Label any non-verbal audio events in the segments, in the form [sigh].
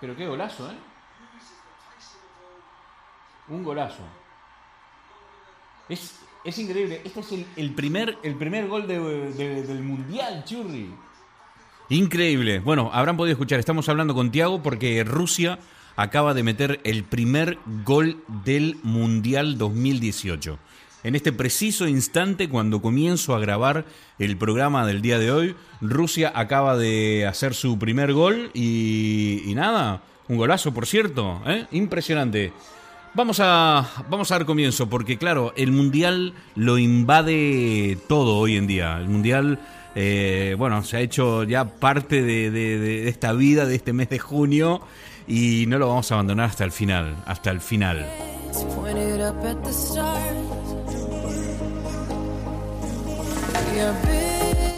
Pero qué golazo, ¿eh? Un golazo. Es, es increíble. Este es el, primer, el primer gol del Mundial, Churri. Increíble. Bueno, habrán podido escuchar. Estamos hablando con Tiago porque Rusia acaba de meter el primer gol del Mundial 2018. En este preciso instante, cuando comienzo a grabar el programa del día de hoy, Rusia acaba de hacer su primer gol y, nada, un golazo, por cierto, ¿eh? impresionante. Vamos a, vamos a dar comienzo, porque claro, el Mundial lo invade todo hoy en día. El Mundial, eh, bueno, se ha hecho ya parte de, esta vida, de este mes de junio, y no lo vamos a abandonar hasta el final, hasta el final.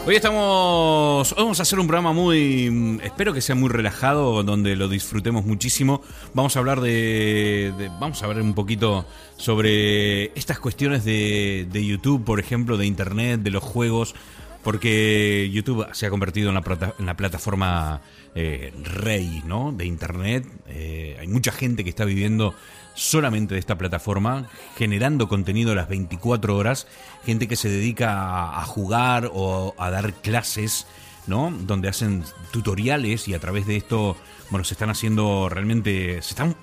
Hoy estamos. vamos a hacer un programa muy. Espero que sea muy relajado, donde lo disfrutemos muchísimo. Vamos a hablar de. vamos a ver un poquito sobre estas cuestiones de, de YouTube, por ejemplo, de Internet, de los juegos. Porque YouTube se ha convertido en la, en la plataforma eh, rey ¿no? de Internet. Eh, hay mucha gente que está viviendo solamente de esta plataforma, generando contenido a las 24 horas, gente que se dedica a, jugar o a dar clases, ¿no? Donde hacen tutoriales y a través de esto, bueno, se están haciendo realmente, se están,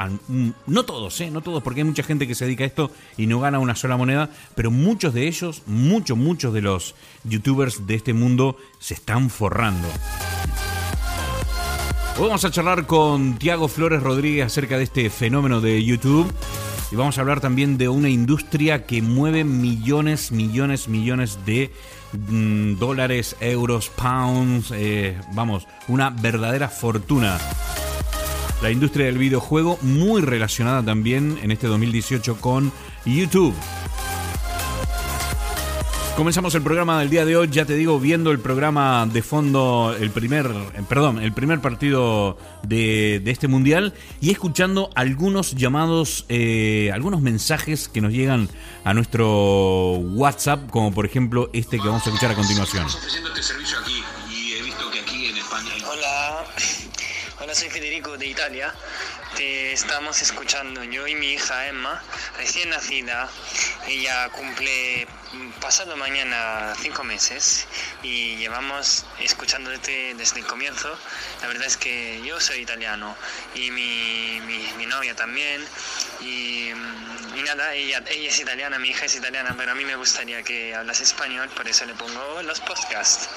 no todos, ¿eh? No todos, porque hay mucha gente que se dedica a esto y no gana una sola moneda, pero muchos de ellos, muchos, muchos de los youtubers de este mundo se están forrando. Hoy vamos a charlar con Tiago Flores Rodríguez acerca de este fenómeno de YouTube. Y vamos a hablar también de una industria que mueve millones, millones, millones de mm, dólares, euros, pounds, eh, vamos, una verdadera fortuna. La industria del videojuego muy relacionada también en este 2018 con YouTube. Comenzamos el programa del día de hoy, ya te digo, viendo el programa de fondo, el primer, eh, perdón, el primer partido de, este mundial y escuchando algunos llamados, eh, algunos mensajes que nos llegan a nuestro WhatsApp, como por ejemplo este que vamos a escuchar a continuación. Hola, [laughs] hola, soy Federico de Italia. Te estamos escuchando yo y mi hija Emma, recién nacida. Ella cumple pasado mañana cinco meses y llevamos escuchándote desde el comienzo. La verdad es que yo soy italiano y mi, mi, novia también. Y, nada, ella, ella es italiana, mi hija es italiana, pero a mí me gustaría que hablas español, por eso le pongo los podcasts.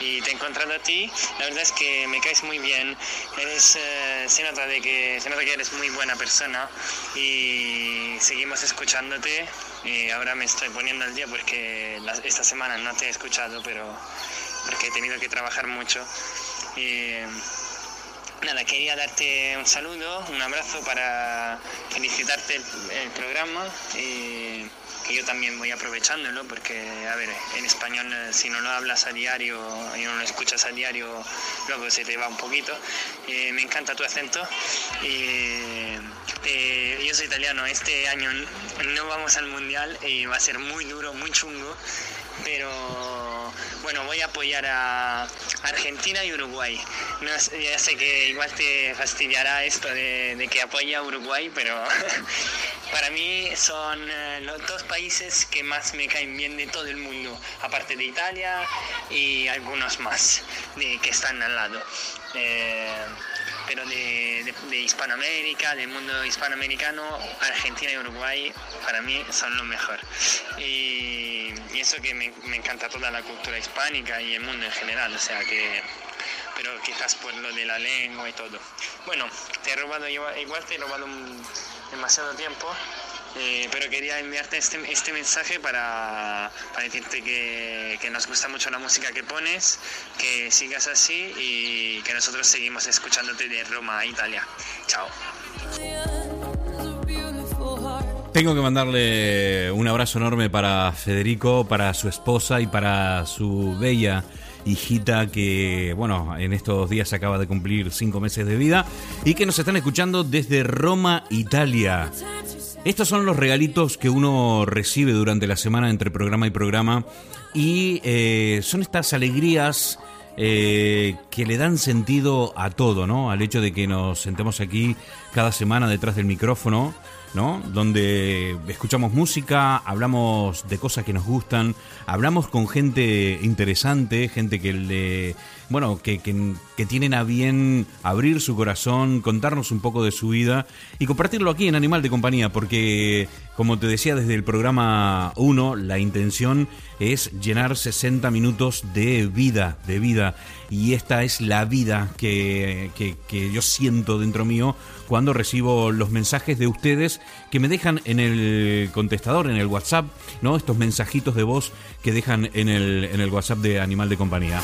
Y te he encontrado a ti, la verdad es que me caes muy bien. Eres, eh, se, nota de que, se nota que eres muy buena persona y seguimos escuchándote ahora me estoy poniendo al día porque esta semana no te he escuchado, pero porque he tenido que trabajar mucho. Nada, quería darte un saludo, un abrazo para felicitarte el, programa. Que yo también voy aprovechándolo porque, a ver, en español eh, si no lo hablas a diario y no lo escuchas a diario, luego se te va un poquito. Eh, me encanta tu acento. Eh, yo soy italiano, este año no vamos al mundial y va a ser muy duro, muy chungo, pero bueno, voy a apoyar a Argentina y Uruguay. No, ya sé que igual te fastidiará esto de, de que apoya a Uruguay, pero [laughs] Para mí son eh, los dos países que más me caen bien de todo el mundo, aparte de Italia y algunos más que están al lado. Eh, pero de, Hispanoamérica, del mundo hispanoamericano, Argentina y Uruguay para mí son lo mejor. Y, eso que me, me, encanta toda la cultura hispánica y el mundo en general, o sea que pero quizás por lo de la lengua y todo. Bueno, te he robado igual, te he robado demasiado tiempo, eh, pero quería enviarte este, este mensaje para, para decirte que, que, nos gusta mucho la música que pones, que sigas así y que nosotros seguimos escuchándote de Roma a Italia. Chao. Tengo que mandarle un abrazo enorme para Federico, para su esposa y para su bella hijita que, bueno, en estos días acaba de cumplir cinco meses de vida y que nos están escuchando desde Roma, Italia. Estos son los regalitos que uno recibe durante la semana entre programa y programa y eh, son estas alegrías eh, que le dan sentido a todo, ¿no? Al hecho de que nos sentemos aquí cada semana detrás del micrófono, ¿no? Donde escuchamos música, hablamos de cosas que nos gustan, hablamos con gente interesante, gente que le bueno, que, que, tienen a bien abrir su corazón, contarnos un poco de su vida y compartirlo aquí en Animal de Compañía, porque, como te decía desde el programa 1, la intención es llenar 60 minutos de vida, de vida. Y esta es la vida que, que, yo siento dentro mío cuando recibo los mensajes de ustedes que me dejan en el contestador, en el WhatsApp, ¿no? Estos mensajitos de voz que dejan en el, en el WhatsApp de Animal de Compañía.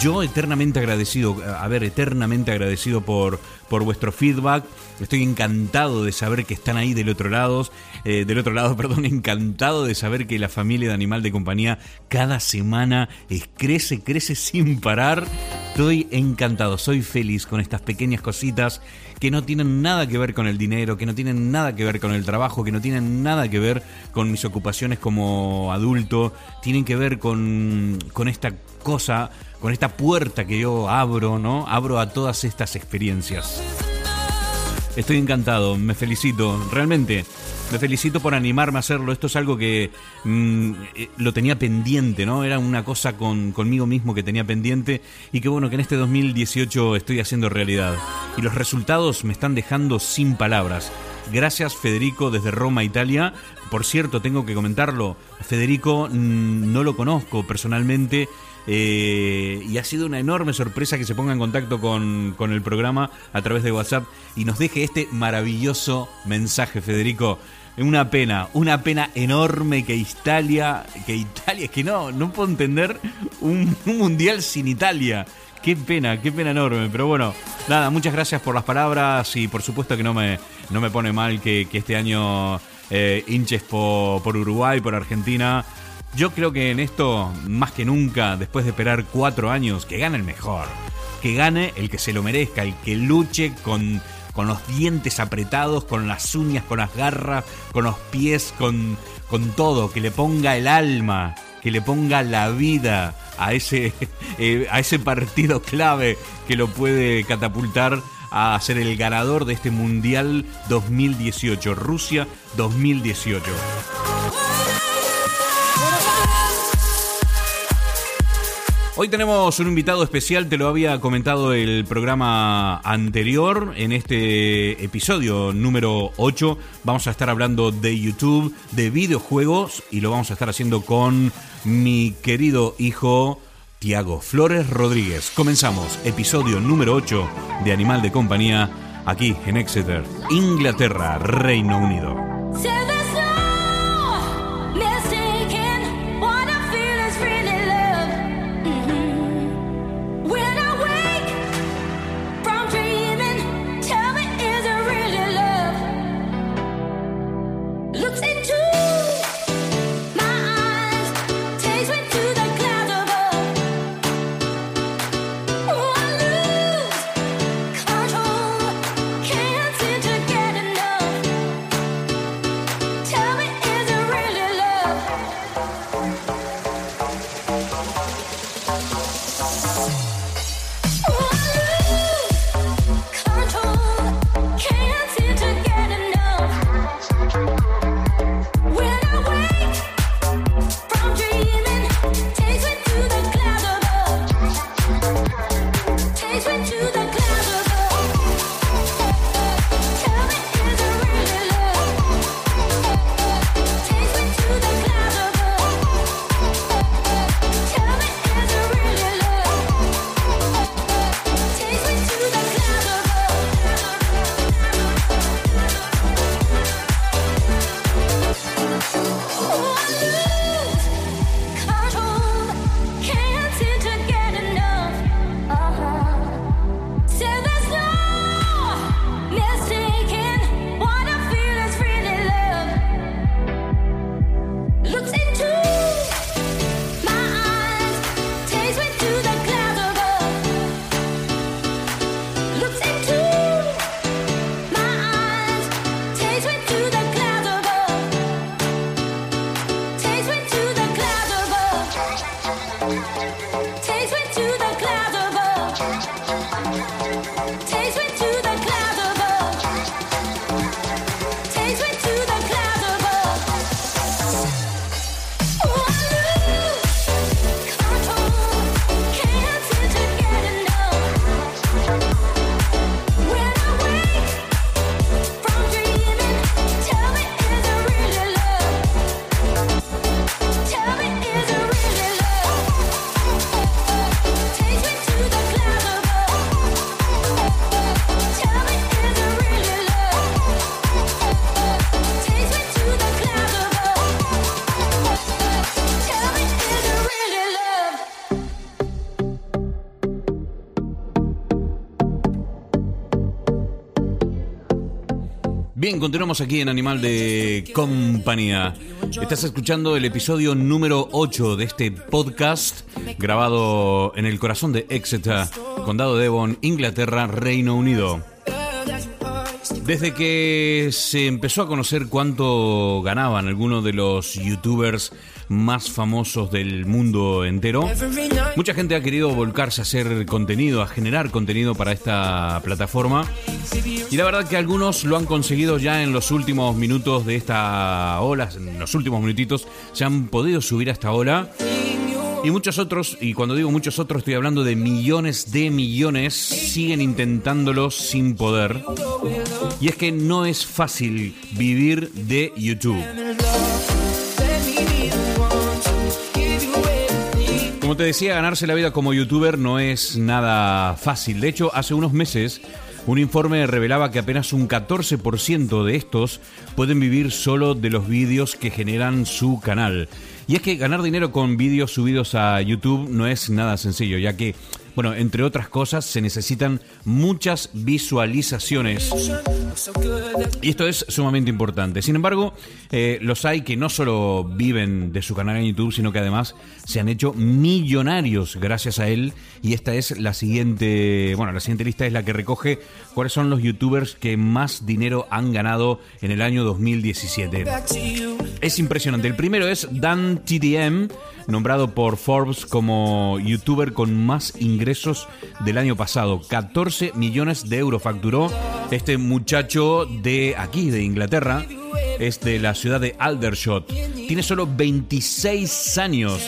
Yo eternamente agradecido, a ver, eternamente agradecido por, por vuestro feedback. Estoy encantado de saber que están ahí del otro lado, eh, del otro lado, [laughs] perdón, encantado de saber que la familia de Animal de Compañía cada semana es, crece, crece sin parar. Estoy encantado, soy feliz con estas pequeñas cositas que no tienen nada que ver con el dinero, que no tienen nada que ver con el trabajo, que no tienen nada que ver con mis ocupaciones como adulto, tienen que ver con, con esta cosa con esta puerta que yo abro, ¿no? Abro a todas estas experiencias. Estoy encantado, me felicito, realmente. Me felicito por animarme a hacerlo. Esto es algo que mm, eh, lo tenía pendiente, ¿no? Era una cosa con, conmigo mismo que tenía pendiente y que bueno, que en este 2018 estoy haciendo realidad. Y los resultados me están dejando sin palabras. Gracias Federico desde Roma, Italia. Por cierto, tengo que comentarlo. Federico mm, no lo conozco personalmente eh, y ha sido una enorme sorpresa que se ponga en contacto con, con, el programa a través de WhatsApp y nos deje este maravilloso mensaje, Federico. Una pena, una pena enorme que Italia, que Italia, es que no, no puedo entender un, mundial sin Italia. Qué pena, qué pena enorme. Pero bueno, nada, muchas gracias por las palabras y por supuesto que no me, no me pone mal que, este año eh, hinches por Uruguay, por Argentina. Yo creo que en esto, más que nunca, después de esperar cuatro años, que gane el mejor. Que gane el que se lo merezca, el que luche con, con los dientes apretados, con las uñas, con las garras, con los pies, con, con todo. Que le ponga el alma, que le ponga la vida a ese, [laughs] eh, a ese partido clave que lo puede catapultar a ser el ganador de este Mundial 2018, Rusia 2018. Hoy tenemos un invitado especial, te lo había comentado el programa anterior. En este episodio número 8 vamos a estar hablando de YouTube, de videojuegos y lo vamos a estar haciendo con mi querido hijo Tiago Flores Rodríguez. Comenzamos, episodio número 8 de Animal de Compañía, aquí en Exeter, Inglaterra, Reino Unido. Continuamos aquí en Animal de Compañía. Estás escuchando el episodio número 8 de este podcast grabado en el corazón de Exeter, Condado de Devon, Inglaterra, Reino Unido. Desde que se empezó a conocer cuánto ganaban algunos de los youtubers más famosos del mundo entero. Mucha gente ha querido volcarse a hacer contenido, a generar contenido para esta plataforma. Y la verdad que algunos lo han conseguido ya en los últimos minutos de esta ola, en los últimos minutitos se han podido subir a esta ola. Y muchos otros, y cuando digo muchos otros estoy hablando de millones de millones, siguen intentándolo sin poder. Y es que no es fácil vivir de YouTube. Como te decía, ganarse la vida como youtuber no es nada fácil. De hecho, hace unos meses un informe revelaba que apenas un 14% de estos pueden vivir solo de los vídeos que generan su canal. Y es que ganar dinero con vídeos subidos a YouTube no es nada sencillo, ya que bueno, entre otras cosas, se necesitan muchas visualizaciones. Y esto es sumamente importante. Sin embargo, eh, los hay que no solo viven de su canal en YouTube, sino que además se han hecho millonarios gracias a él. Y esta es la siguiente, bueno, la siguiente lista es la que recoge cuáles son los youtubers que más dinero han ganado en el año 2017. Es impresionante. El primero es Dan TDM nombrado por Forbes como youtuber con más ingresos del año pasado. 14 millones de euros facturó este muchacho de aquí, de Inglaterra. Es de la ciudad de Aldershot. Tiene solo 26 años.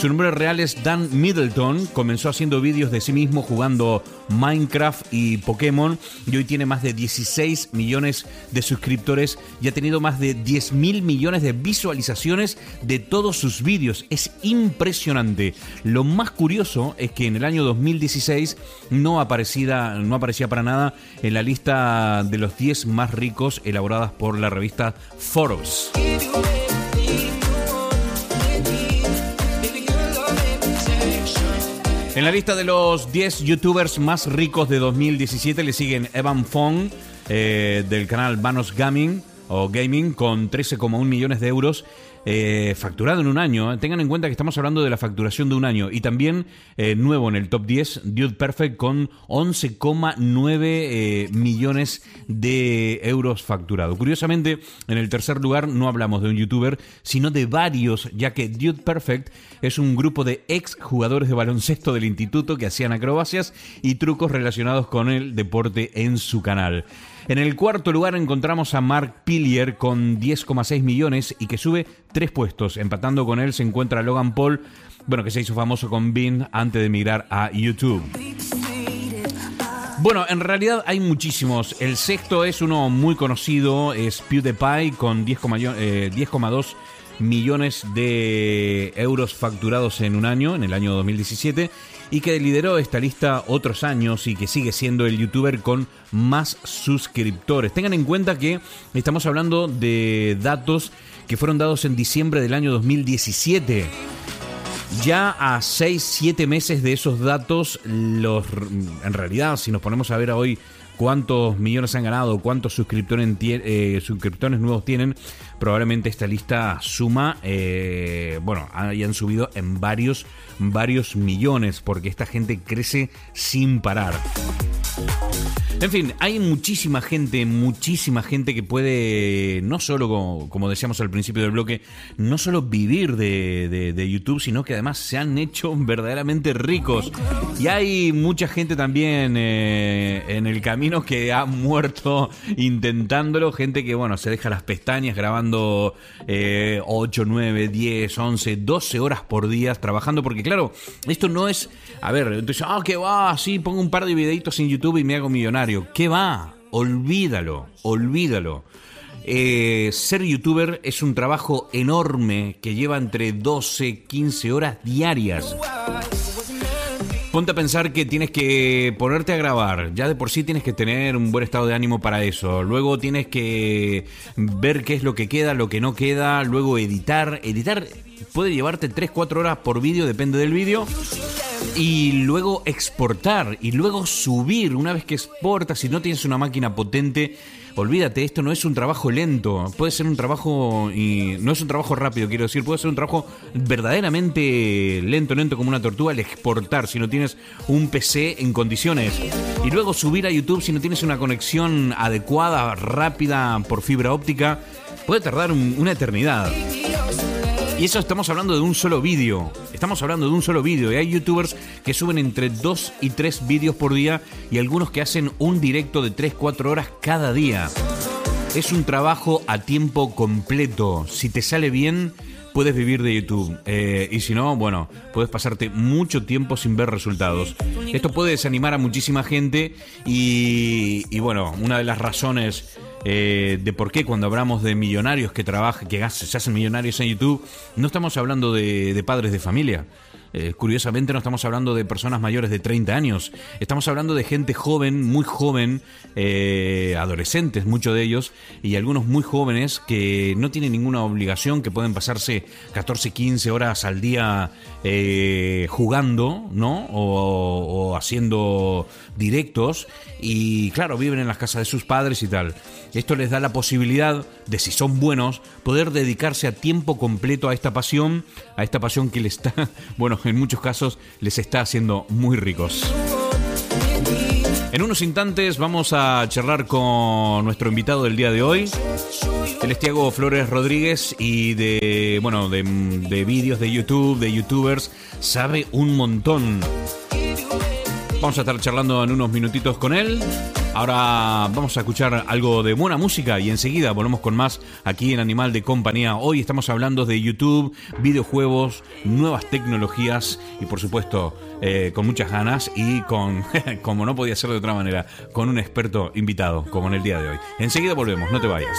Su nombre real es Dan Middleton. Comenzó haciendo vídeos de sí mismo jugando Minecraft y Pokémon y hoy tiene más de 16 millones de suscriptores y ha tenido más de 10 mil millones de visualizaciones de todos sus vídeos. Es impresionante. Lo más curioso es que en el año 2016 no aparecía, no aparecía para nada en la lista de los 10 más ricos elaboradas por la revista Forbes. En la lista de los 10 youtubers más ricos de 2017 le siguen Evan Fong eh, del canal Vanos Gaming o Gaming con 13,1 millones de euros eh, facturado en un año. ¿eh? Tengan en cuenta que estamos hablando de la facturación de un año. Y también eh, nuevo en el top 10, Dude Perfect con 11,9 millones de euros facturado. Curiosamente, en el tercer lugar no hablamos de un youtuber, sino de varios, ya que Dude Perfect es un grupo de ex jugadores de baloncesto del instituto que hacían acrobacias y trucos relacionados con el deporte en su canal. En el cuarto lugar encontramos a Mark Pillier con 10,6 millones y que sube tres puestos. Empatando con él se encuentra Logan Paul, bueno, que se hizo famoso con Bean antes de emigrar a YouTube. Bueno, en realidad hay muchísimos. El sexto es uno muy conocido, es PewDiePie con 10,2 eh, millones de euros facturados en un año, en el año 2017 y que lideró esta lista otros años y que sigue siendo el youtuber con más suscriptores. Tengan en cuenta que estamos hablando de datos que fueron dados en diciembre del año 2017. Ya a 6, 7 meses de esos datos, los, en realidad, si nos ponemos a ver hoy cuántos millones han ganado, cuántos suscriptores, eh, suscriptores nuevos tienen, probablemente esta lista suma, eh, bueno, hayan subido en varios varios millones, porque esta gente crece sin parar. En fin, hay muchísima gente, muchísima gente que puede, no solo, como, decíamos al principio del bloque, no solo vivir de, YouTube, sino que además se han hecho verdaderamente ricos. Y hay mucha gente también eh, en el camino que ha muerto intentándolo, gente que, bueno, se deja las pestañas grabando 8, 9, 10, 11, 12 horas por día trabajando, porque claro, esto no es, a ver, entonces, ah, que va, sí, pongo un par de videitos en YouTube y me hago millonario. ¿Qué va? Olvídalo, olvídalo. Eh, ser youtuber es un trabajo enorme que lleva entre 12, 15 horas diarias. Ponte a pensar que tienes que ponerte a grabar. Ya de por sí tienes que tener un buen estado de ánimo para eso. Luego tienes que ver qué es lo que queda, lo que no queda. Luego editar. Editar puede llevarte 3-4 horas por vídeo, depende del vídeo. Y luego exportar y luego subir. Una vez que exportas, si no tienes una máquina potente, olvídate, esto no es un trabajo lento, puede ser un trabajo, y no es un trabajo rápido, quiero decir, puede ser un trabajo verdaderamente lento, lento como una tortuga al exportar si no tienes un PC en condiciones. Y luego subir a YouTube si no tienes una conexión adecuada, rápida por fibra óptica, puede tardar una eternidad. Y eso estamos hablando de un solo vídeo. Estamos hablando de un solo vídeo. Y hay youtubers que suben entre 2 y 3 vídeos por día y algunos que hacen un directo de 3-4 horas cada día. Es un trabajo a tiempo completo. Si te sale bien, puedes vivir de YouTube. Eh, y si no, bueno, puedes pasarte mucho tiempo sin ver resultados. Esto puede desanimar a muchísima gente y, y bueno, una de las razones eh, de por qué cuando hablamos de millonarios que trabajan, que se hacen millonarios en YouTube, no estamos hablando de padres de familia. Eh, curiosamente no estamos hablando de personas mayores de 30 años, estamos hablando de gente joven, muy joven, eh, adolescentes, muchos de ellos, y algunos muy jóvenes que no tienen ninguna obligación, que pueden pasarse 14, 15 horas al día eh, jugando, ¿no? O, o haciendo directos, y claro, viven en las casas de sus padres y tal. Esto les da la posibilidad de, si son buenos, poder dedicarse a tiempo completo a esta pasión, a esta pasión que les está, [laughs] bueno, en muchos casos les está haciendo muy ricos. En unos instantes vamos a charlar con nuestro invitado del día de hoy. Él es Flores Rodríguez y de, bueno, de, de vídeos de YouTube, de youtubers, sabe un montón. Vamos a estar charlando en unos minutitos con él. Ahora vamos a escuchar algo de buena música y enseguida volvemos con más aquí en Animal de Compañía. Hoy estamos hablando de YouTube, videojuegos, nuevas tecnologías y por supuesto eh, con muchas ganas y con, [laughs] como no podía ser de otra manera, con un experto invitado como en el día de hoy. Enseguida volvemos, no te vayas.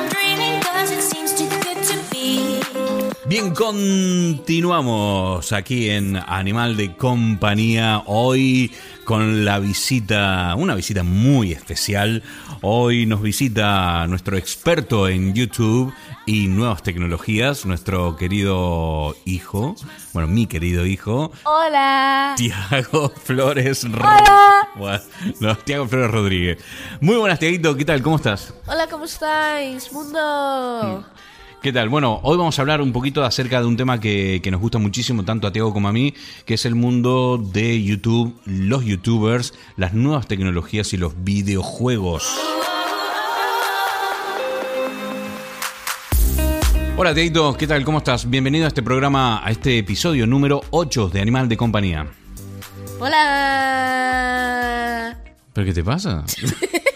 I'm dreaming cause it seems too good to be. Continuamos aquí en Animal de Compañía. Hoy con la visita, una visita muy especial. Hoy nos visita nuestro experto en YouTube y nuevas tecnologías, nuestro querido hijo, bueno, mi querido hijo. Hola. Tiago Flores. Hola. Bueno, no, Tiago Flores Rodríguez. Muy buenas, Tiaguito, ¿qué tal? ¿Cómo estás? Hola, ¿cómo estáis, mundo? ¿Qué tal? Bueno, hoy vamos a hablar un poquito acerca de un tema que, que, nos gusta muchísimo, tanto a Tiago como a mí, que es el mundo de YouTube, los youtubers, las nuevas tecnologías y los videojuegos. Hola Tiaguito, ¿qué tal? ¿Cómo estás? Bienvenido a este programa, a este episodio número 8 de Animal de Compañía. Hola. ¿Pero qué te pasa? [laughs]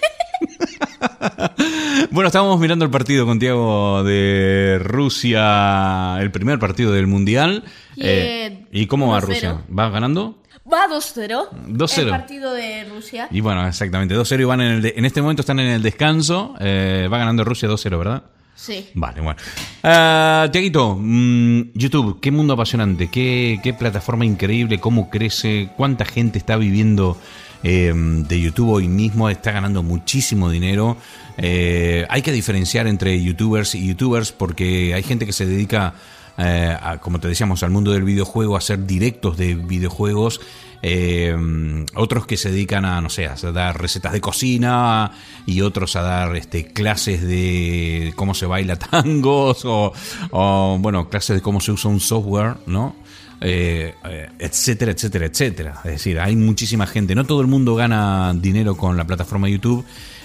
bueno, estábamos mirando el partido con Tiago de Rusia, el primer partido del Mundial. ¿Y cómo va 2-0. Rusia? ¿Va ganando? Va 2-0. 2-0. El partido de Rusia. Y bueno, exactamente, 2-0 y van en el de- en este momento están en el descanso. Eh, va ganando Rusia 2-0, ¿verdad? Sí. Vale, bueno. Ah, Tiaguito, mm, YouTube, qué mundo apasionante, qué, qué plataforma increíble, cómo crece, cuánta gente está viviendo eh, de YouTube hoy mismo, está ganando muchísimo dinero. Eh, hay que diferenciar entre YouTubers y YouTubers porque hay gente que se dedica, eh, como te decíamos, al mundo del videojuego, a hacer directos de videojuegos. Eh, otros que se dedican a, no sé, a dar recetas de cocina y otros a dar este, clases de cómo se baila [laughs] tangos o, bueno, clases de cómo se usa un software, ¿no? Eh, eh, etcétera, etcétera, etcétera. Es decir, hay muchísima gente. No todo el mundo gana dinero con la plataforma YouTube,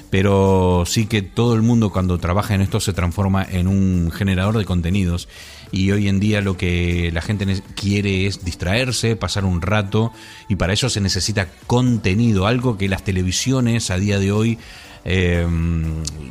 pero sí que todo el mundo cuando trabaja en esto se transforma en un generador de contenidos. Y hoy en día lo que la gente quiere es distraerse, pasar un rato, y para eso se necesita contenido, algo que las televisiones a día de hoy eh,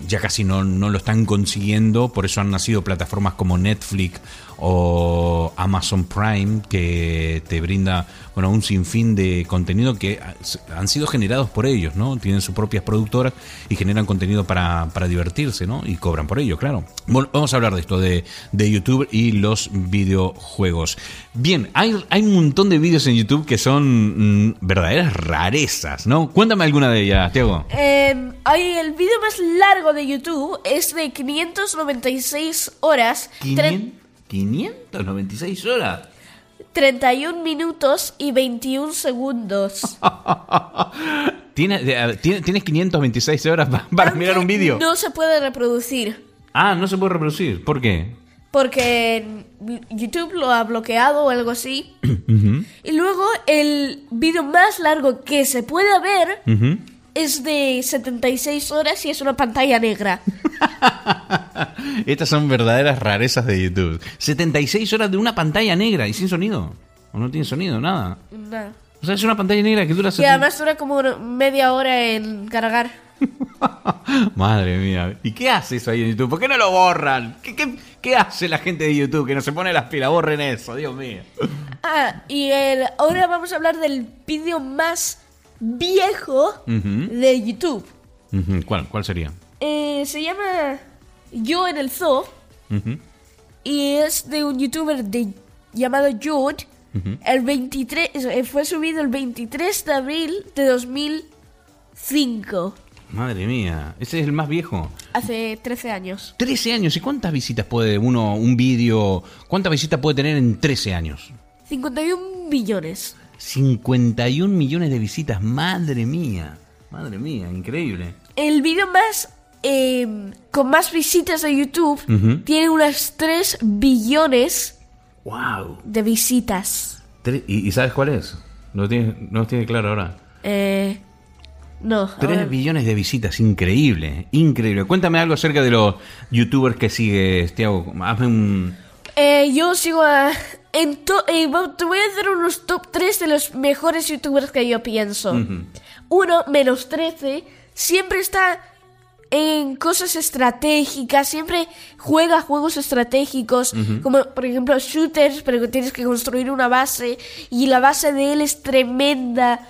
ya casi no, no lo están consiguiendo, por eso han nacido plataformas como Netflix o Amazon Prime que te brinda bueno un sinfín de contenido que ha- han sido generados por ellos, ¿no? Tienen sus propias productoras y generan contenido para, para divertirse, ¿no? Y cobran por ello, claro. Bueno, vamos a hablar de esto, de, de YouTube y los videojuegos. Bien, hay, hay un montón de vídeos en YouTube que son mm, verdaderas rarezas, ¿no? Cuéntame alguna de ellas, Tiago. Eh, hay el vídeo más largo de YouTube es de 596 horas, tre- 596 horas. 31 minutos y 21 segundos. [laughs] ¿Tienes, eh, ¿tienes, tienes 526 horas pa- para mirar un vídeo? No se puede reproducir. Ah, no se puede reproducir. ¿Por qué? Porque YouTube lo ha bloqueado o algo así. [clears throat] Y luego el vídeo más largo que se puede ver es de 76 horas y es una pantalla negra. [laughs] [laughs] Estas son verdaderas rarezas de YouTube. 76 horas de una pantalla negra y sin sonido. ¿O no tiene sonido? Nada. Nada. O sea, es una pantalla negra que dura... Y 70 además dura como media hora en cargar. [laughs] Madre mía. ¿Y qué hace eso ahí en YouTube? ¿Por qué no lo borran? ¿Qué, qué, qué hace la gente de YouTube que no se pone las pilas? Borren eso, Dios mío. Ah, y el, ahora vamos a hablar del vídeo más viejo de YouTube. ¿Cuál, ¿Cuál sería? Eh, se llama Yo en el Zoo y es de un youtuber de, llamado Jude. El 23, eh, fue subido el 23 de abril de 2005, Madre mía. Ese es el más viejo. hace 13 años. 13 años. ¿Y cuántas visitas puede uno, un vídeo, cuántas visitas puede tener en 13 años? 51 millones. 51 millones de visitas. Madre mía. Madre mía, increíble. El vídeo más eh, con más visitas de YouTube tiene unas 3 billones ¡Wow! de visitas. ¿Y, y sabes cuál es? No lo tienes claro ahora. Eh, no. 3 ahora- billones de visitas, increíble, increíble. Cuéntame algo acerca de los youtubers que sigues, Tiago. Hazme un... Eh, yo sigo a... En to- eh, te voy a hacer unos top 3 de los mejores youtubers que yo pienso. Uno, menos 13, siempre está en cosas estratégicas, siempre juega juegos estratégicos, como por ejemplo shooters, pero que tienes que construir una base y la base de él es tremenda.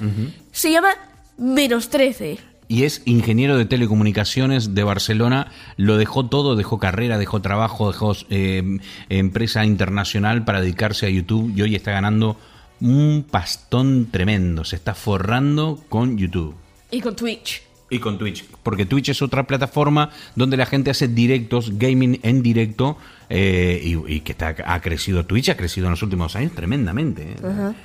Se llama menos 13. y es ingeniero de telecomunicaciones de Barcelona. Lo dejó todo, dejó carrera, dejó trabajo, dejó eh, empresa internacional para dedicarse a YouTube y hoy está ganando un pastón tremendo. Se está forrando con YouTube. Y con Twitch. Y con Twitch, porque Twitch es otra plataforma donde la gente hace directos, gaming en directo, eh, y, que está, ha crecido, Twitch ha crecido en los últimos años tremendamente.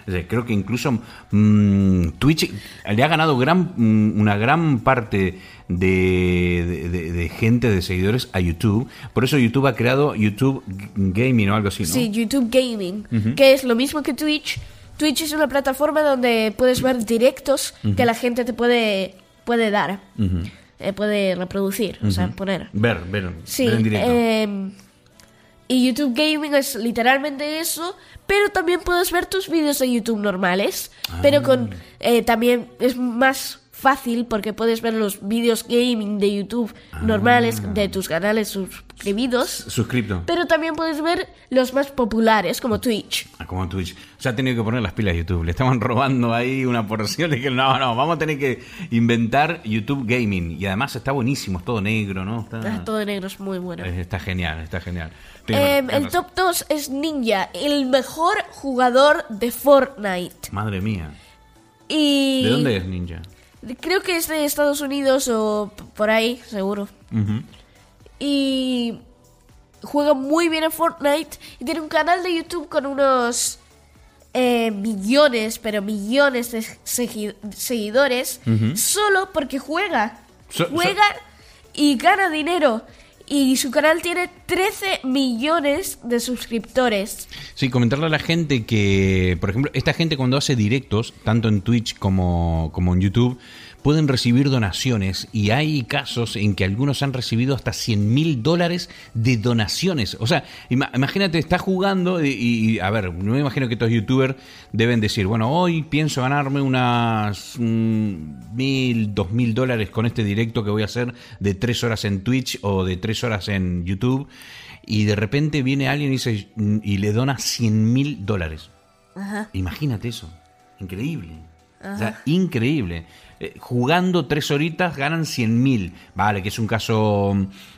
¿eh? creo que incluso mm, Twitch le ha ganado gran, mm, una gran parte de, gente, de seguidores a YouTube. Por eso YouTube ha creado YouTube Gaming o algo así, ¿no? Sí, YouTube Gaming, que es lo mismo que Twitch. Twitch es una plataforma donde puedes ver directos que la gente te puede puede dar, eh, puede reproducir, o sea, poner. Ver, ver, sí, en directo. Em, y YouTube Gaming es literalmente eso, pero también puedes ver tus vídeos de YouTube normales, pero con ah. eh, también es más fácil porque puedes ver los vídeos gaming de YouTube normales ah. de tus canales suscribidos. Suscripto. Pero también puedes ver los más populares como Twitch. Ah, como Twitch. Se ha tenido que poner las pilas YouTube. Le estaban robando ahí una porción. Le no, no, vamos a tener que inventar YouTube Gaming. Y además está buenísimo, es todo negro, ¿no? Está, ah, todo negro, es muy bueno. Está genial, está genial. Em, el top 2 es Ninja, el mejor jugador de Fortnite. Madre mía. Y... ¿De dónde es Ninja? Creo que es de Estados Unidos o por ahí, seguro. Y juega muy bien en Fortnite y tiene un canal de YouTube con unos eh, millones, pero millones de seguidores solo porque juega. juega y gana dinero. Y su canal tiene 13 millones de suscriptores. Sí, comentarle a la gente que, por ejemplo, esta gente cuando hace directos, tanto en Twitch como, como en YouTube, pueden recibir donaciones y hay casos en que algunos han recibido hasta 100 mil dólares de donaciones. O sea, imagínate, estás jugando y, a ver, no me imagino que estos youtubers deben decir, bueno, hoy pienso ganarme unas mil, dos mil dólares con este directo que voy a hacer de tres horas en Twitch o de tres horas en YouTube. Y de repente viene alguien y, dice, y le dona 100 mil dólares. Imagínate eso. Increíble. O sea, increíble. Eh, jugando tres horitas ganan 100 mil. Vale, que es un caso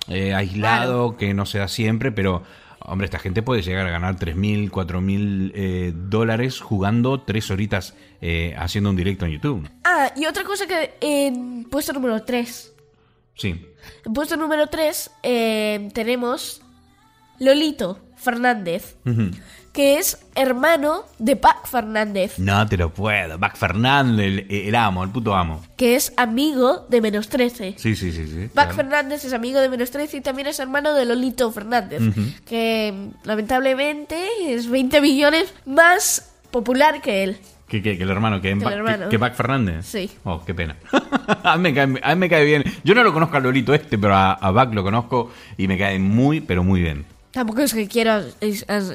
eh, aislado, que no se da siempre, pero, hombre, esta gente puede llegar a ganar 3 mil, 4 mil eh, dólares jugando tres horitas haciendo un directo en YouTube. Ah, y otra cosa que en puesto número 3. Sí. En puesto número 3 tenemos Lolito Fernández que es hermano de Pac Fernández. No te lo puedo. Pac Fernández, el, amo, el puto amo. Que es amigo de Menos 13. Sí, sí, sí. sí Pac Fernández es amigo de Menos 13 y también es hermano de Lolito Fernández. Que lamentablemente es 20 millones más popular que él. Que, que, el hermano, que, que, Pac Fernández. Sí. Oh, qué pena. [laughs] a, mí me cae, bien. Yo no lo conozco a Lolito este, pero a, a Bac lo conozco y me cae muy, pero muy bien. Tampoco es que quiera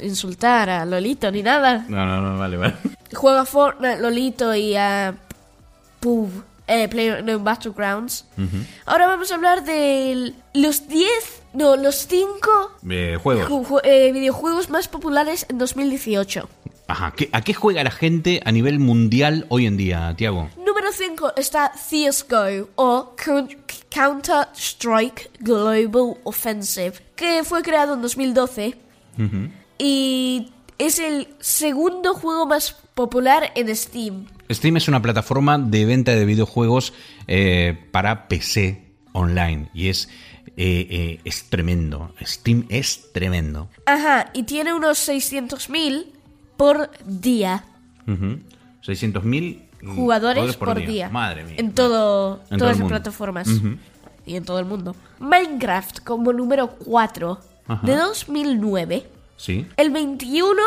insultar a Lolito ni nada. No, no, no, vale, vale. Juega Fortnite, Lolito y a PUB, eh, no Battlegrounds. Ahora vamos a hablar de los 10, no, los 5 eh, juegos. Eh, videojuegos más populares en 2018. Ajá, ¿a qué juega la gente a nivel mundial hoy en día, Tiago? Número 5 está CSGO o Counter-Strike Global Offensive, que fue creado en 2012 y es el segundo juego más popular en Steam. Steam es una plataforma de venta de videojuegos eh, para PC online y es eh, eh, es tremendo. Steam es tremendo. Ajá, y tiene unos 600.000 por día. 600.000 jugadores por, día. Madre mía. En, todo, todas las plataformas. Y en todo el mundo. Minecraft como número 4 de 2009. Sí. El 21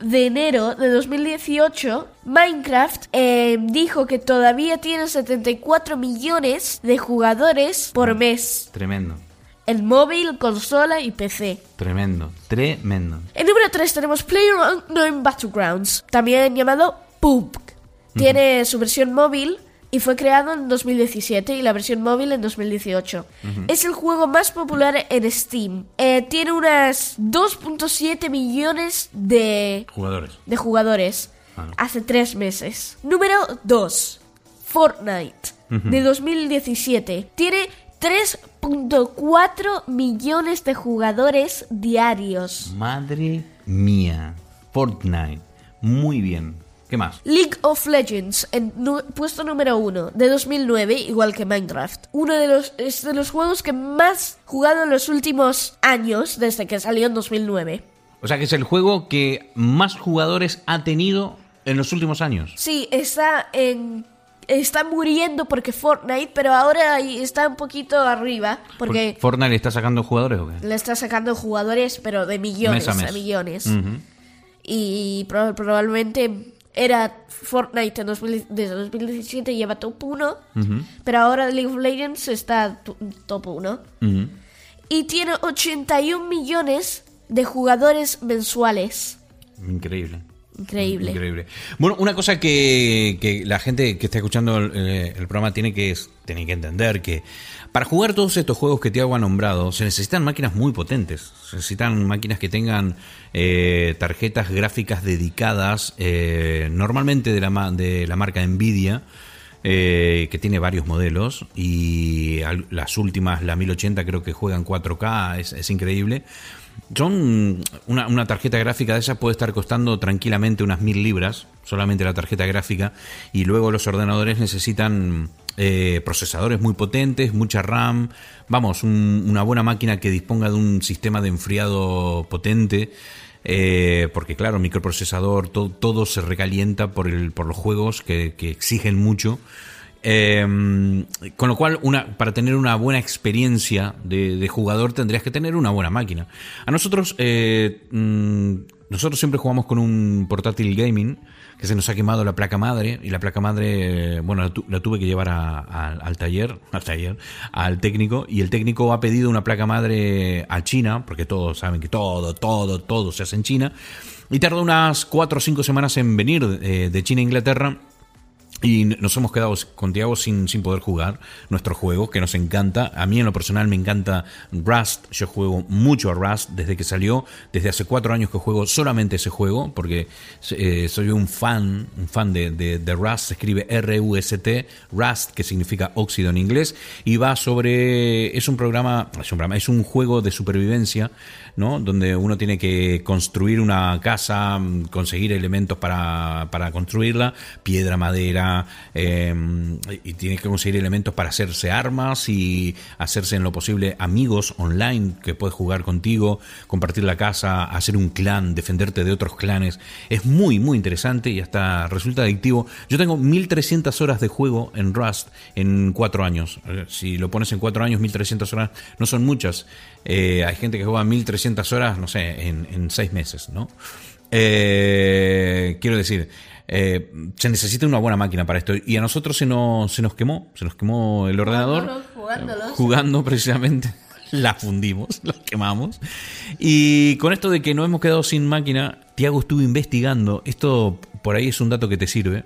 de enero de 2018, Minecraft eh, dijo que todavía tiene 74 millones de jugadores por mm. mes. Tremendo. En móvil, consola y PC. Tremendo, tremendo. En número 3 tenemos PlayerUnknown Battlegrounds, también llamado PUBG. Tiene su versión móvil y fue creado en 2017 y la versión móvil en 2018. Es el juego más popular en Steam. Eh, tiene unas 2.7 millones de jugadores. De jugadores ah. Hace tres meses. Número 2. Fortnite. de 2017. Tiene 3.4 millones de jugadores diarios. Madre mía. Fortnite. Muy bien. ¿Qué más? League of Legends, en puesto número uno, de 2009, igual que Minecraft. Uno de los, es de los juegos que más jugado en los últimos años, desde que salió en 2009. O sea que es el juego que más jugadores ha tenido en los últimos años. Sí, está en... Está muriendo porque Fortnite, pero ahora está un poquito arriba, porque ¿Fortnite le está sacando jugadores o qué? le está sacando jugadores, pero de millones Mes a mes. millones. Y pro- probablemente era Fortnite en 2000 desde 2017 lleva top 1, pero ahora League of Legends está top 1. Ujú. Y tiene 81 millones de jugadores mensuales. Increíble. Increíble. Bueno, una cosa que, que la gente que está escuchando el, eh, el programa tiene que, tiene que entender que para jugar todos estos juegos que Tiago ha nombrado se necesitan máquinas muy potentes. Se necesitan máquinas que tengan eh, tarjetas gráficas dedicadas, eh, normalmente de la, de la marca Nvidia. Eh, que tiene varios modelos y las últimas, la 1080 creo que juegan 4K, es, es increíble. Son una, una tarjeta gráfica de esas puede estar costando tranquilamente unas mil libras, solamente la tarjeta gráfica, y luego los ordenadores necesitan eh, procesadores muy potentes, mucha RAM, vamos, un- una buena máquina que disponga de un sistema de enfriado potente. Eh, porque claro, microprocesador, to- todo se recalienta por, el, por los juegos que, exigen mucho. Eh, con lo cual, una, para tener una buena experiencia de, de jugador tendrías que tener una buena máquina. A nosotros, eh, mm, nosotros siempre jugamos con un portátil gaming que se nos ha quemado la placa madre y la placa madre, bueno, la, tu- la tuve que llevar al taller, [laughs] al taller, al técnico y el técnico ha pedido una placa madre a China porque todos saben que todo, todo, todo se hace en China y tardó unas cuatro o cinco semanas en venir eh, de China a Inglaterra. Y nos hemos quedado con Tiago sin, sin poder jugar nuestro juego, que nos encanta. A mí en lo personal me encanta Rust. Yo juego mucho a Rust desde que salió. Desde hace cuatro años que juego solamente ese juego, porque eh, soy un fan, un fan de, de- de Rust. Se escribe R-U-S-T, Rust, que significa óxido en inglés. Y va sobre... Es un programa, es un programa, es un juego de supervivencia, ¿no? Donde uno tiene que construir una casa, conseguir elementos para, para construirla, piedra, madera, eh, y tiene que conseguir elementos para hacerse armas y hacerse en lo posible amigos online que puedes jugar contigo, compartir la casa, hacer un clan, defenderte de otros clanes. Es muy, muy interesante y hasta resulta adictivo. Yo tengo 1300 horas de juego en Rust en cuatro años. Eh, Si lo pones en cuatro años, 1300 horas no son muchas. Eh, hay gente que juega 1300 horas, no sé, en, en seis meses, ¿no? Eh, quiero decir, eh, se necesita una buena máquina para esto. Y a nosotros se nos, se nos quemó, se nos quemó el ordenador. Jugándolos. Jugando precisamente. [laughs] La fundimos, [laughs] la quemamos. Y con esto de que no hemos quedado sin máquina, Tiago estuvo investigando. Esto por ahí es un dato que te sirve.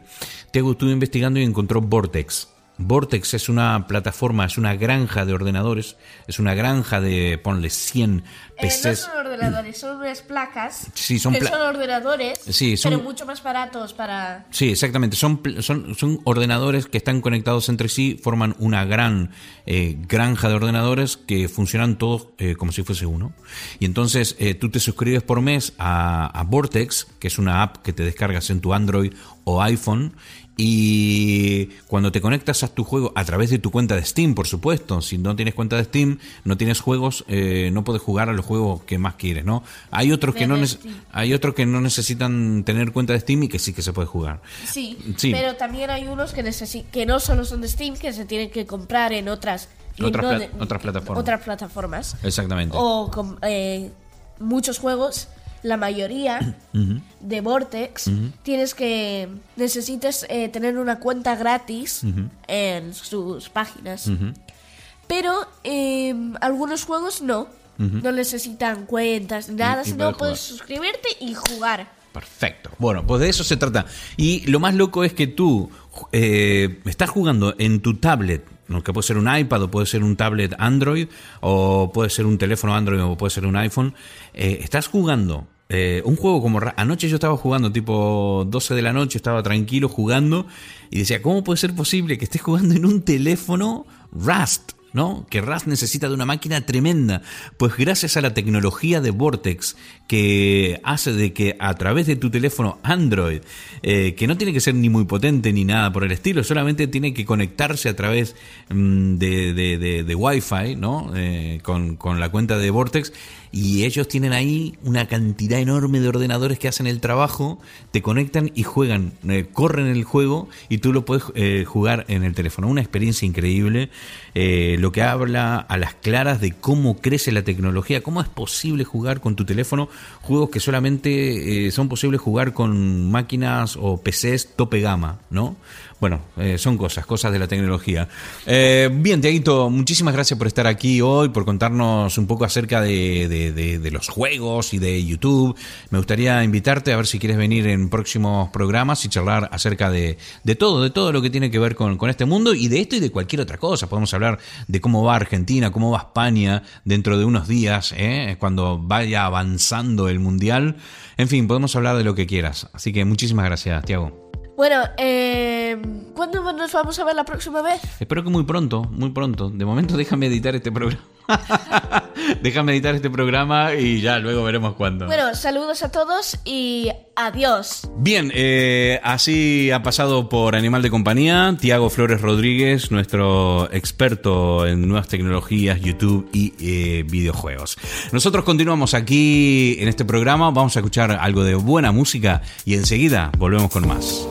Tiago estuvo investigando y encontró Vortex. Vortex es una plataforma, es una granja de ordenadores, es una granja de, ponle 100 Eh, no PCs. son ordenadores, son unas placas. Sí, son que pla- son ordenadores, Sí, son- pero mucho más baratos para... Sí, exactamente. Son, son, son ordenadores que están conectados entre sí, forman una gran eh, granja de ordenadores que funcionan todos eh, como si fuese uno. Y entonces eh, tú te suscribes por mes a, a Vortex, que es una app que te descargas en tu Android o iPhone. Y cuando te conectas a tu juego a través de tu cuenta de Steam, por supuesto, si no tienes cuenta de Steam, no tienes juegos, eh, no puedes jugar a los juegos que más quieres, ¿no? Hay otros que no, hay otros que no necesitan tener cuenta de Steam y que sí que se puede jugar. Sí, Sí. pero también hay unos que, que no solo son de Steam, que se tienen que comprar en otras... Otras no pla- de- otras plataformas. Otras plataformas. Exactamente. O con, eh, muchos juegos, la mayoría [clears throat] de Vortex, tienes que necesitas eh, tener una cuenta gratis en sus páginas. Pero eh, algunos juegos no. No necesitan cuentas nada, Y- y sino puedes suscribirte y jugar. Perfecto. Bueno, pues de eso se trata. Y lo más loco es que tú eh, estás jugando en tu tablet. Que puede ser un iPad o puede ser un tablet Android o puede ser un teléfono Android o puede ser un iPhone. eh, estás jugando Eh, un juego como anoche yo estaba jugando tipo 12 de la noche, estaba tranquilo jugando y decía, ¿cómo puede ser posible que estés jugando en un teléfono Rust? ¿no? Que Rust necesita de una máquina tremenda. Pues gracias a la tecnología de Vortex, que hace de que a través de tu teléfono Android, eh, que no tiene que ser ni muy potente ni nada por el estilo, solamente tiene que conectarse a través mm, de, de, de, Wi-Fi, ¿no? Eh, con, la cuenta de Vortex, y ellos tienen ahí una cantidad enorme de ordenadores que hacen el trabajo, te conectan y juegan, eh, corren el juego y tú lo puedes eh, jugar en el teléfono. Una experiencia increíble, lo que habla a las claras de cómo crece la tecnología, cómo es posible jugar con tu teléfono juegos que solamente son posibles jugar con máquinas o PCs tope gama, ¿no? Bueno, eh, son cosas, cosas de la tecnología. Eh, bien, Tiaguito, muchísimas gracias por estar aquí hoy, por contarnos un poco acerca de, los juegos y de YouTube. Me gustaría invitarte a ver si quieres venir en próximos programas y charlar acerca de, todo, de todo lo que tiene que ver con, este mundo y de esto y de cualquier otra cosa. Podemos hablar de cómo va Argentina, cómo va España dentro de unos días, ¿eh? cuando vaya avanzando el Mundial. En fin, podemos hablar de lo que quieras. Así que muchísimas gracias, Tiago. Bueno, eh, ¿cuándo nos vamos a ver la próxima vez? Espero que muy pronto, muy pronto. De momento déjame editar este programa. [laughs] déjame editar este programa y ya luego veremos cuándo. Bueno, saludos a todos y adiós. Bien, eh, así ha pasado por Animal de Compañía, Tiago Flores Rodríguez, nuestro experto en nuevas tecnologías, YouTube y eh, videojuegos. Nosotros continuamos aquí en este programa, vamos a escuchar algo de buena música y enseguida volvemos con más.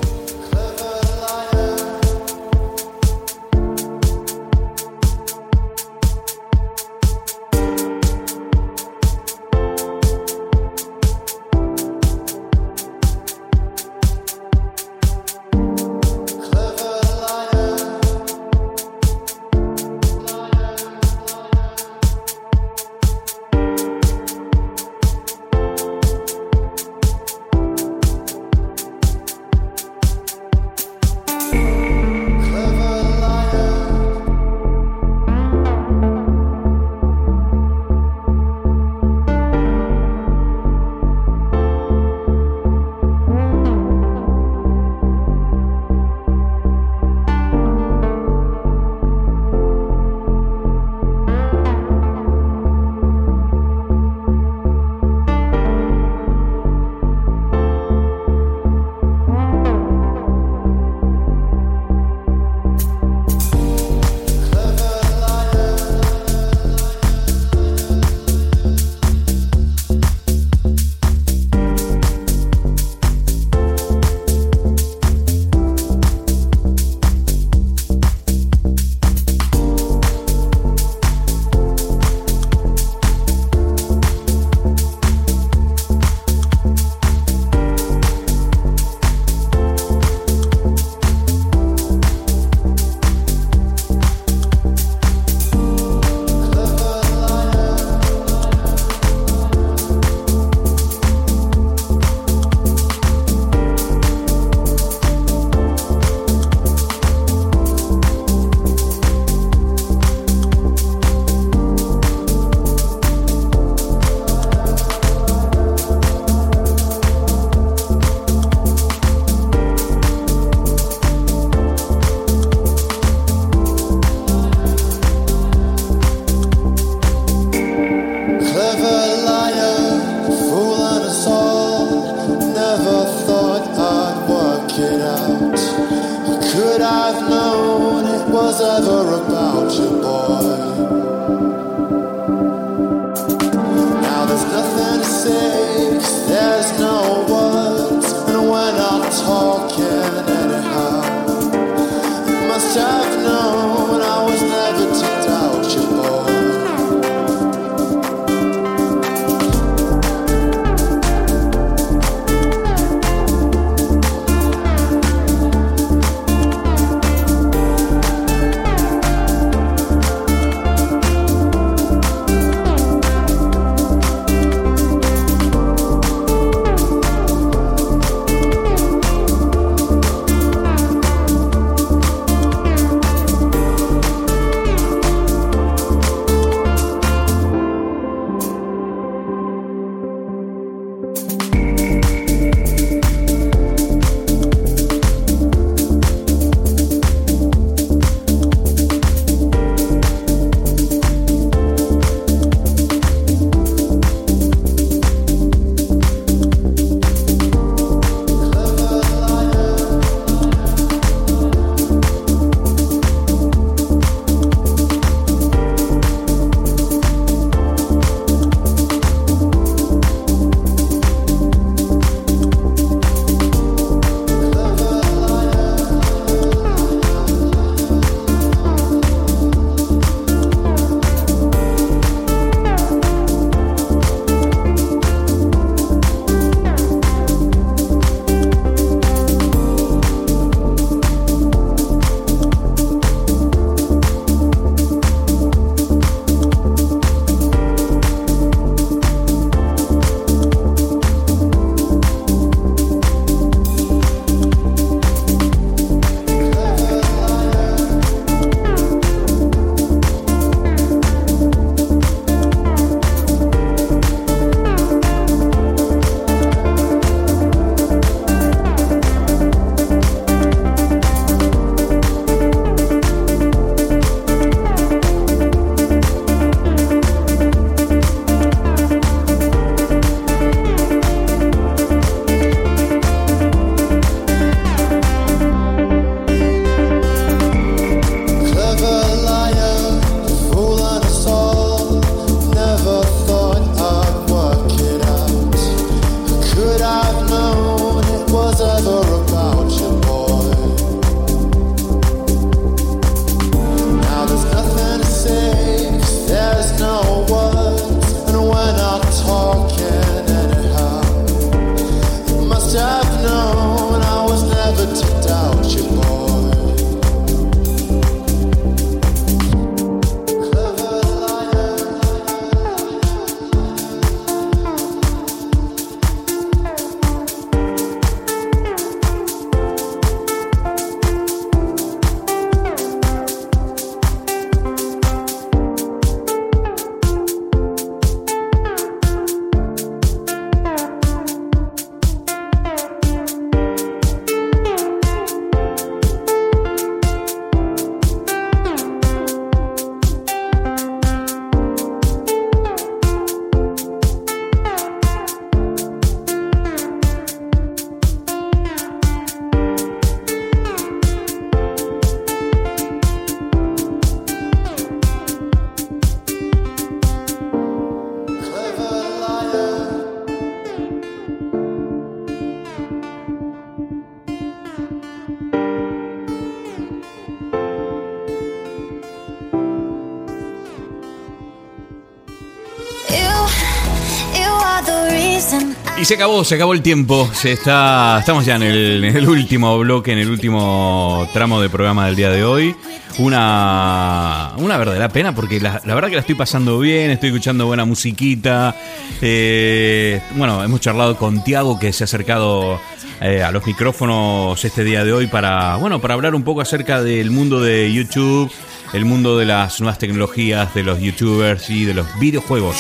Se acabó, se acabó el tiempo. Se está, estamos ya en el, último bloque, en el último tramo del programa del día de hoy. Una, una verdadera pena porque la, verdad que la estoy pasando bien, estoy escuchando buena musiquita. Eh, bueno, hemos charlado con Tiago que se ha acercado eh, a los micrófonos este día de hoy para, bueno, para hablar un poco acerca del mundo de YouTube, el mundo de las nuevas tecnologías, de los youtubers y de los videojuegos.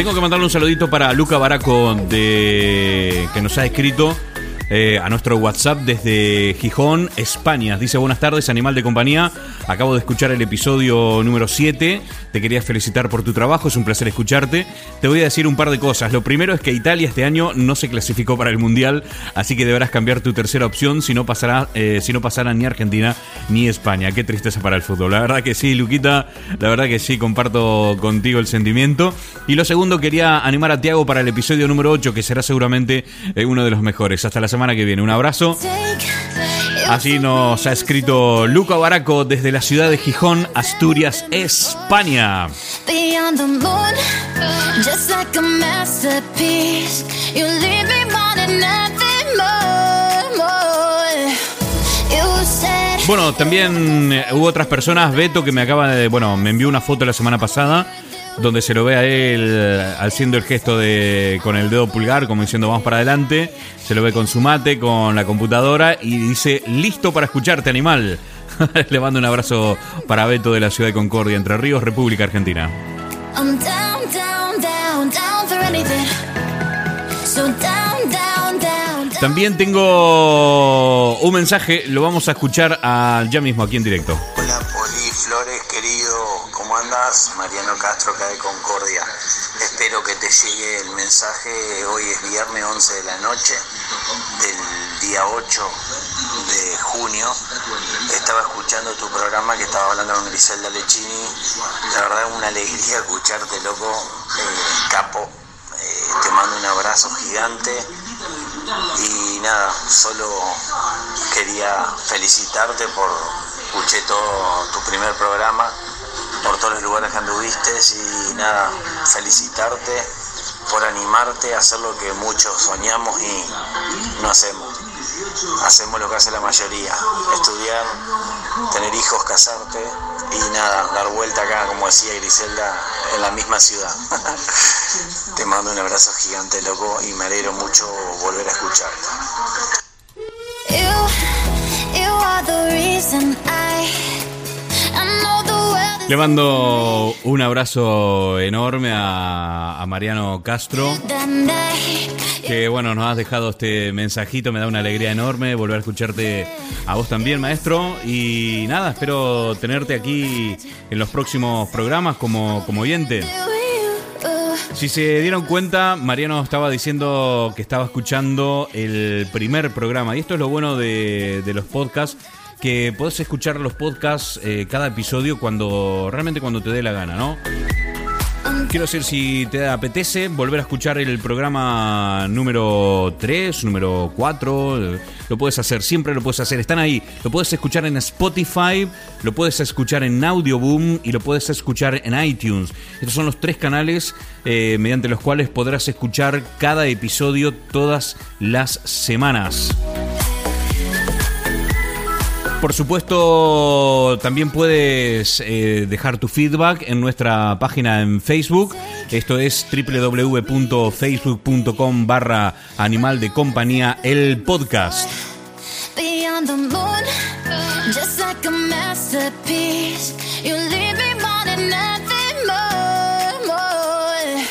Tengo que mandarle un saludito para Luca Baraco de que nos ha escrito eh, a nuestro WhatsApp desde Gijón, España. Dice buenas tardes, animal de compañía. Acabo de escuchar el episodio número 7. Te quería felicitar por tu trabajo, es un placer escucharte. Te voy a decir un par de cosas. Lo primero es que Italia este año no se clasificó para el Mundial, así que deberás cambiar tu tercera opción si no pasará, eh, si no pasará ni Argentina ni España. Qué tristeza para el fútbol. La verdad que sí, Luquita, la verdad que sí, comparto contigo el sentimiento. Y lo segundo, quería animar a Tiago para el episodio número 8, que será seguramente eh, uno de los mejores. Hasta la semana semana que viene. Un abrazo. Así nos ha escrito Luca Baraco desde la ciudad de Gijón, Asturias, España. Bueno, también eh, hubo otras personas, Beto, que me acaba de, bueno, me envió una foto la semana pasada donde se lo ve a él haciendo el gesto de con el dedo pulgar, como diciendo vamos para adelante. Se lo ve con su mate, con la computadora y dice listo para escucharte, animal. [laughs] Le mando un abrazo para Beto de la ciudad de Concordia, Entre Ríos, República Argentina. También tengo un mensaje, lo vamos a escuchar ya mismo aquí en directo. Hola Poli Flores, querido, Mariano Castro de Concordia. Espero que te llegue el mensaje, hoy es viernes 11 de la noche del día 8 de junio. Estaba escuchando tu programa que estaba hablando con Griselda Lechini. La verdad es una alegría escucharte, loco, eh, capo. Eh, te mando un abrazo gigante y nada, solo quería felicitarte por escuché todo tu primer programa, por todos los lugares que anduviste y nada, felicitarte por animarte a hacer lo que muchos soñamos y no hacemos. Hacemos lo que hace la mayoría, estudiar, tener hijos, casarte y nada, dar vuelta acá, como decía Griselda, en la misma ciudad. [laughs] Te mando un abrazo gigante, loco, y me alegro mucho volver a escucharte. Le mando un abrazo enorme a, Mariano Castro, que bueno, nos has dejado este mensajito, me da una alegría enorme volver a escucharte a vos también, maestro. Y nada, espero tenerte aquí en los próximos programas como, como oyente. Si se dieron cuenta, Mariano estaba diciendo que estaba escuchando el primer programa. Y esto es lo bueno de, de los podcasts que podés escuchar los podcasts eh, cada episodio cuando realmente cuando te dé la gana, ¿no? Quiero decir, si te apetece volver a escuchar el programa número 3, número 4, lo puedes hacer, siempre lo puedes hacer. Están ahí, lo puedes escuchar en Spotify, lo puedes escuchar en Audioboom y lo puedes escuchar en iTunes. Estos son los tres canales eh, mediante los cuales podrás escuchar cada episodio todas las semanas. Por supuesto, también puedes eh, dejar tu feedback en nuestra página en Facebook. Esto es www.facebook.com barra animal de compañía el podcast.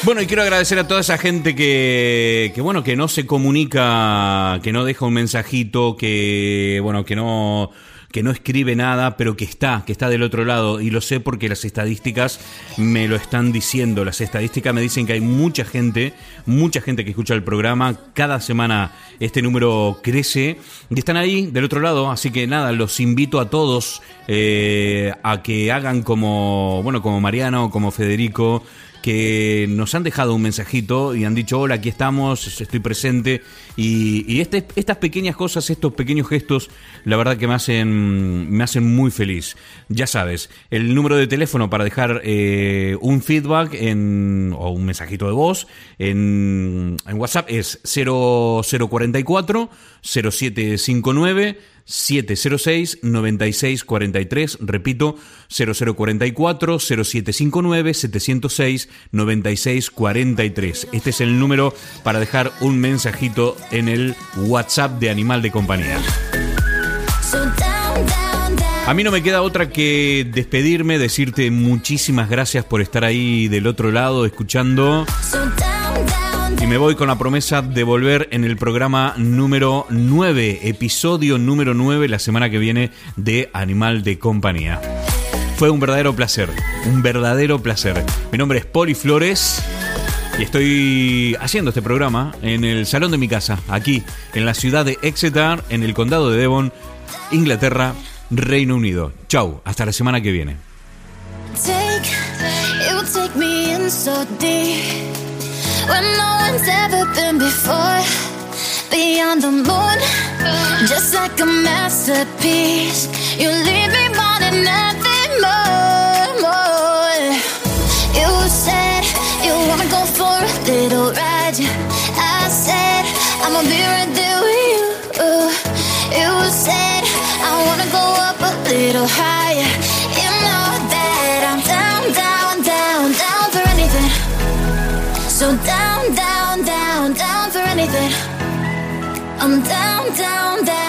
Bueno, y quiero agradecer a toda esa gente que, que, bueno, que no se comunica, que no deja un mensajito, que, bueno, que no que no escribe nada, pero que está, que está del otro lado. Y lo sé porque las estadísticas me lo están diciendo. Las estadísticas me dicen que hay mucha gente, mucha gente que escucha el programa. Cada semana este número crece y están ahí del otro lado. Así que nada, los invito a todos eh, a que hagan como, bueno, como Mariano, como Federico que nos han dejado un mensajito y han dicho, hola, aquí estamos, estoy presente. Y, este, estas pequeñas cosas, estos pequeños gestos, la verdad que me hacen, me hacen muy feliz. Ya sabes, el número de teléfono para dejar eh, un feedback o un mensajito de voz en, en WhatsApp es 0044 0759 706 9643, repito, 0044 0759 706 9643. Este es el número para dejar un mensajito en el WhatsApp de Animal de Compañía. A mí no me queda otra que despedirme, decirte muchísimas gracias por estar ahí del otro lado escuchando. Me voy con la promesa de volver en el programa número 9, episodio número 9, la semana que viene de Animal de Compañía. Fue un verdadero placer, un verdadero placer. Mi nombre es Poli Flores y estoy haciendo este programa en el salón de mi casa, aquí, en la ciudad de Exeter, en el condado de Devon, Inglaterra, Reino Unido. Chau, hasta la semana que viene. Where no one's ever been before. Beyond the moon, just like a masterpiece. You leave me wanting nothing more, more. You said you wanna go for a little ride. I said I'ma be right there with you. You said I wanna go up a little higher. So down, down, down, down for anything. I'm down, down, down,